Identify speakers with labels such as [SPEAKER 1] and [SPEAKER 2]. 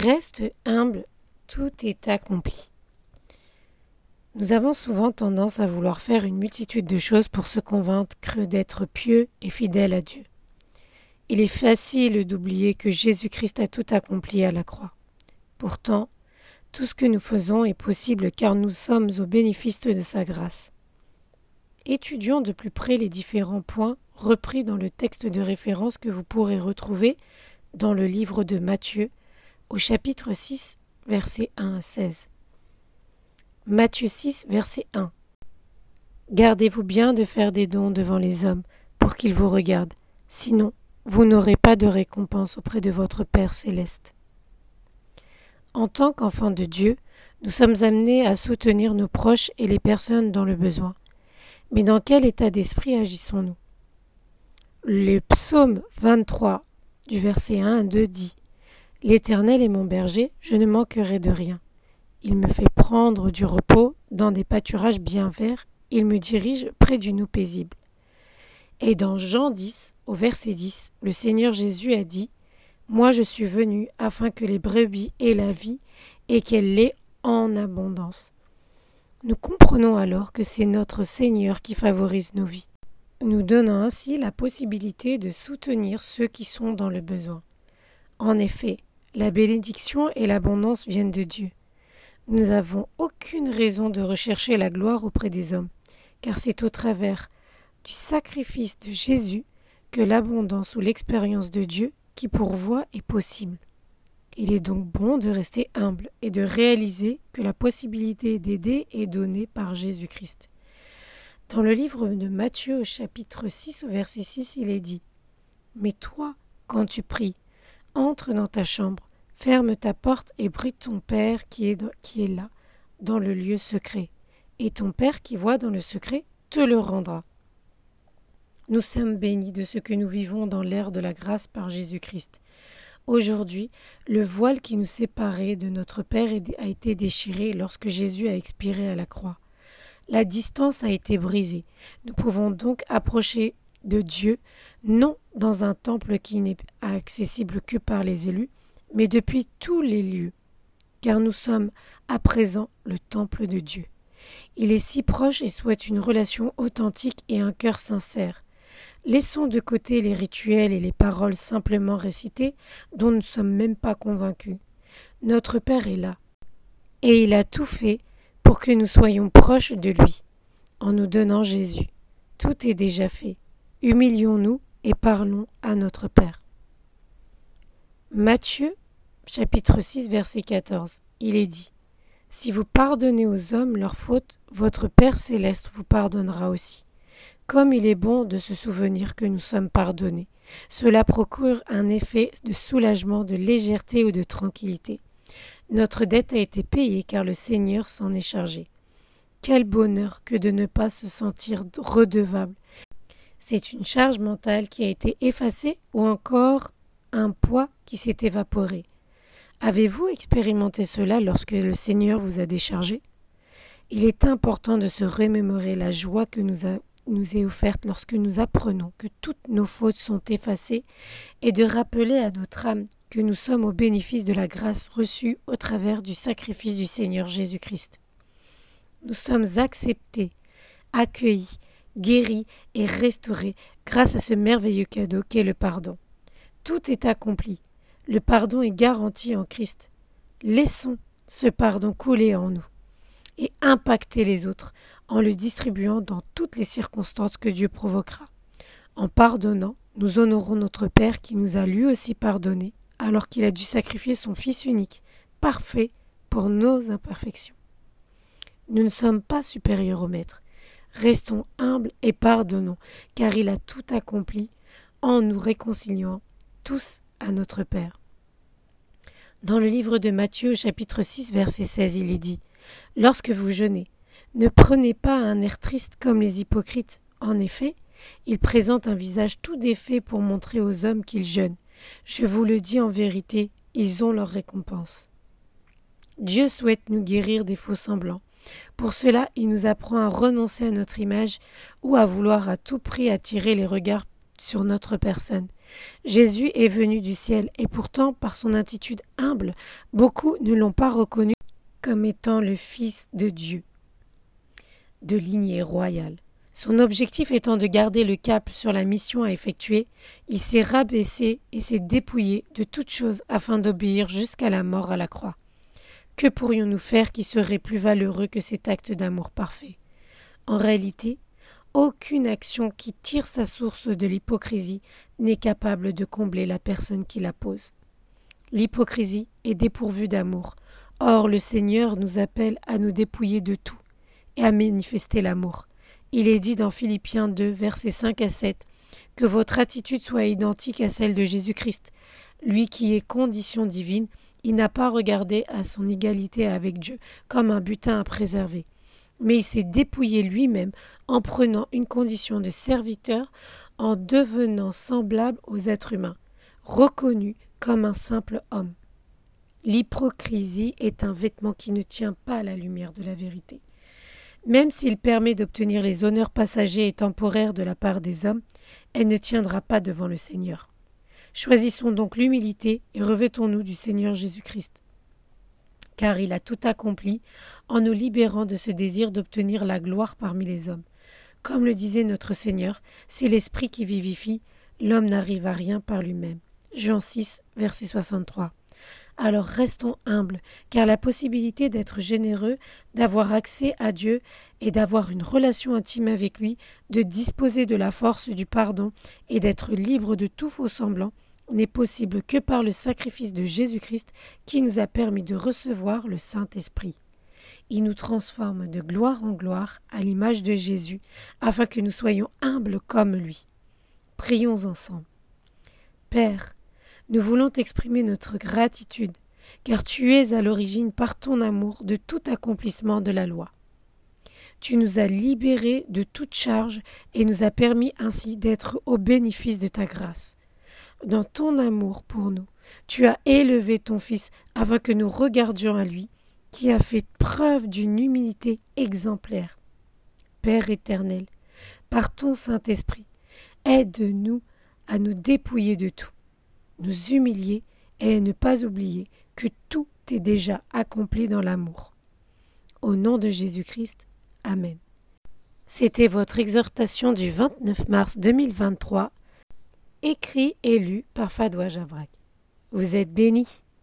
[SPEAKER 1] Reste humble, tout est accompli. Nous avons souvent tendance à vouloir faire une multitude de choses pour se convaincre d'être pieux et fidèles à Dieu. Il est facile d'oublier que Jésus-Christ a tout accompli à la croix. Pourtant, tout ce que nous faisons est possible car nous sommes au bénéfice de sa grâce. Étudions de plus près les différents points repris dans le texte de référence que vous pourrez retrouver dans le livre de Matthieu au chapitre 6 versets 1 à 16. Matthieu 6 verset 1 Gardez-vous bien de faire des dons devant les hommes pour qu'ils vous regardent, sinon vous n'aurez pas de récompense auprès de votre Père céleste. En tant qu'enfants de Dieu, nous sommes amenés à soutenir nos proches et les personnes dans le besoin. Mais dans quel état d'esprit agissons-nous? Le psaume 23 du verset 1 à 2 dit L'Éternel est mon berger, je ne manquerai de rien. Il me fait prendre du repos dans des pâturages bien verts, il me dirige près d'une eau paisible. Et dans Jean 10, au verset 10, le Seigneur Jésus a dit Moi je suis venu afin que les brebis aient la vie et qu'elle l'ait en abondance. Nous comprenons alors que c'est notre Seigneur qui favorise nos vies, nous donnant ainsi la possibilité de soutenir ceux qui sont dans le besoin. En effet, la bénédiction et l'abondance viennent de Dieu. Nous n'avons aucune raison de rechercher la gloire auprès des hommes, car c'est au travers du sacrifice de Jésus que l'abondance ou l'expérience de Dieu qui pourvoit est possible. Il est donc bon de rester humble et de réaliser que la possibilité d'aider est donnée par Jésus-Christ. Dans le livre de Matthieu au chapitre 6 au verset 6, il est dit Mais toi, quand tu pries, entre dans ta chambre, ferme ta porte et prie ton Père qui est, qui est là, dans le lieu secret, et ton Père qui voit dans le secret te le rendra. Nous sommes bénis de ce que nous vivons dans l'ère de la grâce par Jésus-Christ. Aujourd'hui, le voile qui nous séparait de notre Père a été déchiré lorsque Jésus a expiré à la croix. La distance a été brisée. Nous pouvons donc approcher de Dieu, non dans un temple qui n'est accessible que par les élus, mais depuis tous les lieux, car nous sommes à présent le temple de Dieu. Il est si proche et souhaite une relation authentique et un cœur sincère. Laissons de côté les rituels et les paroles simplement récitées dont nous ne sommes même pas convaincus. Notre Père est là, et il a tout fait pour que nous soyons proches de lui, en nous donnant Jésus. Tout est déjà fait. Humilions-nous et parlons à notre Père. Matthieu chapitre 6 verset 14. Il est dit Si vous pardonnez aux hommes leurs fautes, votre Père céleste vous pardonnera aussi. Comme il est bon de se souvenir que nous sommes pardonnés. Cela procure un effet de soulagement, de légèreté ou de tranquillité. Notre dette a été payée car le Seigneur s'en est chargé. Quel bonheur que de ne pas se sentir redevable. C'est une charge mentale qui a été effacée ou encore un poids qui s'est évaporé. Avez-vous expérimenté cela lorsque le Seigneur vous a déchargé? Il est important de se remémorer la joie que nous est offerte lorsque nous apprenons que toutes nos fautes sont effacées et de rappeler à notre âme que nous sommes au bénéfice de la grâce reçue au travers du sacrifice du Seigneur Jésus-Christ. Nous sommes acceptés, accueillis, guéris et restaurés grâce à ce merveilleux cadeau qu'est le pardon. Tout est accompli. Le pardon est garanti en Christ. Laissons ce pardon couler en nous et impacter les autres en le distribuant dans toutes les circonstances que Dieu provoquera. En pardonnant, nous honorons notre Père qui nous a lui aussi pardonné, alors qu'il a dû sacrifier son Fils unique, parfait, pour nos imperfections. Nous ne sommes pas supérieurs au Maître. Restons humbles et pardonnons, car il a tout accompli en nous réconciliant tous à notre Père. Dans le livre de Matthieu, chapitre 6, verset 16, il est dit Lorsque vous jeûnez, ne prenez pas un air triste comme les hypocrites. En effet, ils présentent un visage tout défait pour montrer aux hommes qu'ils jeûnent. Je vous le dis en vérité, ils ont leur récompense. Dieu souhaite nous guérir des faux semblants. Pour cela, il nous apprend à renoncer à notre image ou à vouloir à tout prix attirer les regards sur notre personne. Jésus est venu du ciel, et pourtant, par son attitude humble, beaucoup ne l'ont pas reconnu comme étant le Fils de Dieu, de lignée royale. Son objectif étant de garder le cap sur la mission à effectuer, il s'est rabaissé et s'est dépouillé de toute chose afin d'obéir jusqu'à la mort à la croix. Que pourrions-nous faire qui serait plus valeureux que cet acte d'amour parfait? En réalité, aucune action qui tire sa source de l'hypocrisie n'est capable de combler la personne qui la pose. L'hypocrisie est dépourvue d'amour. Or le Seigneur nous appelle à nous dépouiller de tout et à manifester l'amour. Il est dit dans Philippiens 2, versets 5 à 7, que votre attitude soit identique à celle de Jésus-Christ. Lui qui est condition divine, il n'a pas regardé à son égalité avec Dieu comme un butin à préserver, mais il s'est dépouillé lui-même en prenant une condition de serviteur, en devenant semblable aux êtres humains, reconnu comme un simple homme. L'hypocrisie est un vêtement qui ne tient pas à la lumière de la vérité. Même s'il permet d'obtenir les honneurs passagers et temporaires de la part des hommes, elle ne tiendra pas devant le Seigneur. Choisissons donc l'humilité et revêtons-nous du Seigneur Jésus-Christ. Car il a tout accompli en nous libérant de ce désir d'obtenir la gloire parmi les hommes. Comme le disait notre Seigneur, c'est l'Esprit qui vivifie, l'homme n'arrive à rien par lui-même. Jean 6, verset 63 alors restons humbles, car la possibilité d'être généreux, d'avoir accès à Dieu et d'avoir une relation intime avec lui, de disposer de la force du pardon et d'être libre de tout faux semblant, n'est possible que par le sacrifice de Jésus-Christ qui nous a permis de recevoir le Saint-Esprit. Il nous transforme de gloire en gloire à l'image de Jésus, afin que nous soyons humbles comme lui. Prions ensemble. Père, nous voulons t'exprimer notre gratitude, car tu es à l'origine par ton amour de tout accomplissement de la loi. Tu nous as libérés de toute charge et nous as permis ainsi d'être au bénéfice de ta grâce. Dans ton amour pour nous, tu as élevé ton Fils afin que nous regardions à lui, qui a fait preuve d'une humilité exemplaire. Père éternel, par ton Saint-Esprit, aide-nous à nous dépouiller de tout nous humilier et ne pas oublier que tout est déjà accompli dans l'amour. Au nom de Jésus-Christ, Amen. C'était votre exhortation du 29 mars 2023, écrit et lu par Fadoua Javrak. Vous êtes bénis.